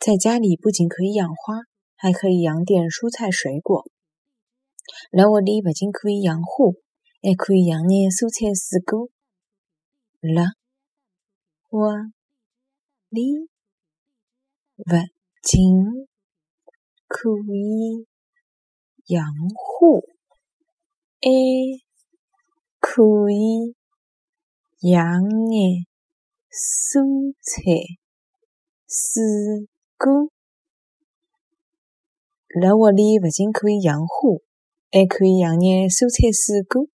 在家里不仅可以养花，还可以养点蔬菜水果。辣屋里不仅可以养花，还可以养眼蔬菜水果。辣屋里不仅可以养花，还可以养眼蔬菜水果。辣屋里不仅可以养花，还可以养眼蔬菜水果。